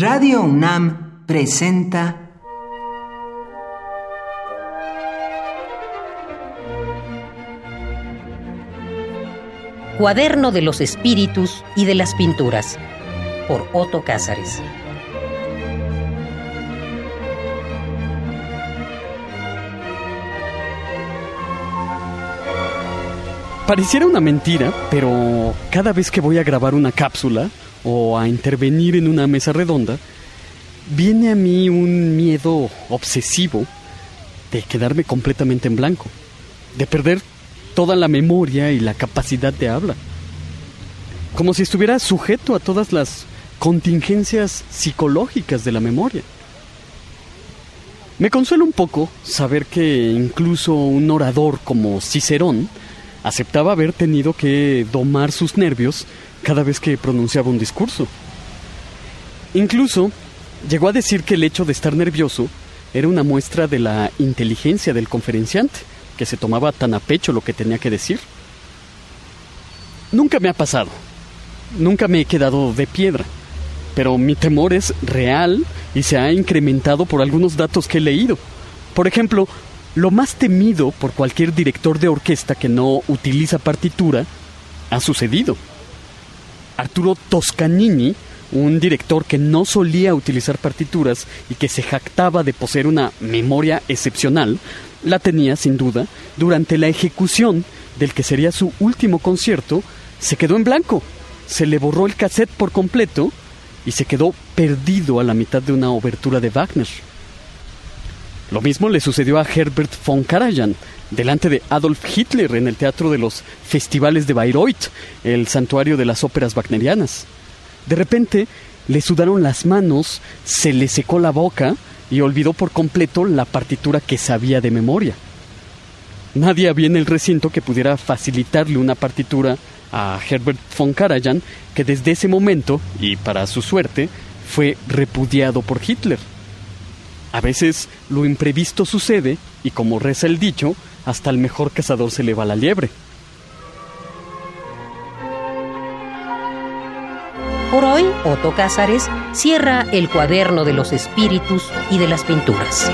Radio UNAM presenta Cuaderno de los Espíritus y de las Pinturas por Otto Cázares. Pareciera una mentira, pero cada vez que voy a grabar una cápsula o a intervenir en una mesa redonda, viene a mí un miedo obsesivo de quedarme completamente en blanco, de perder toda la memoria y la capacidad de habla, como si estuviera sujeto a todas las contingencias psicológicas de la memoria. Me consuela un poco saber que incluso un orador como Cicerón aceptaba haber tenido que domar sus nervios cada vez que pronunciaba un discurso. Incluso llegó a decir que el hecho de estar nervioso era una muestra de la inteligencia del conferenciante, que se tomaba tan a pecho lo que tenía que decir. Nunca me ha pasado, nunca me he quedado de piedra, pero mi temor es real y se ha incrementado por algunos datos que he leído. Por ejemplo, lo más temido por cualquier director de orquesta que no utiliza partitura ha sucedido. Arturo Toscanini, un director que no solía utilizar partituras y que se jactaba de poseer una memoria excepcional, la tenía sin duda durante la ejecución del que sería su último concierto, se quedó en blanco, se le borró el cassette por completo y se quedó perdido a la mitad de una obertura de Wagner. Lo mismo le sucedió a Herbert von Karajan, delante de Adolf Hitler en el Teatro de los Festivales de Bayreuth, el santuario de las óperas wagnerianas. De repente le sudaron las manos, se le secó la boca y olvidó por completo la partitura que sabía de memoria. Nadie había en el recinto que pudiera facilitarle una partitura a Herbert von Karajan, que desde ese momento, y para su suerte, fue repudiado por Hitler. A veces lo imprevisto sucede y como reza el dicho, hasta el mejor cazador se le va la liebre. Por hoy, Otto Cázares cierra el cuaderno de los espíritus y de las pinturas.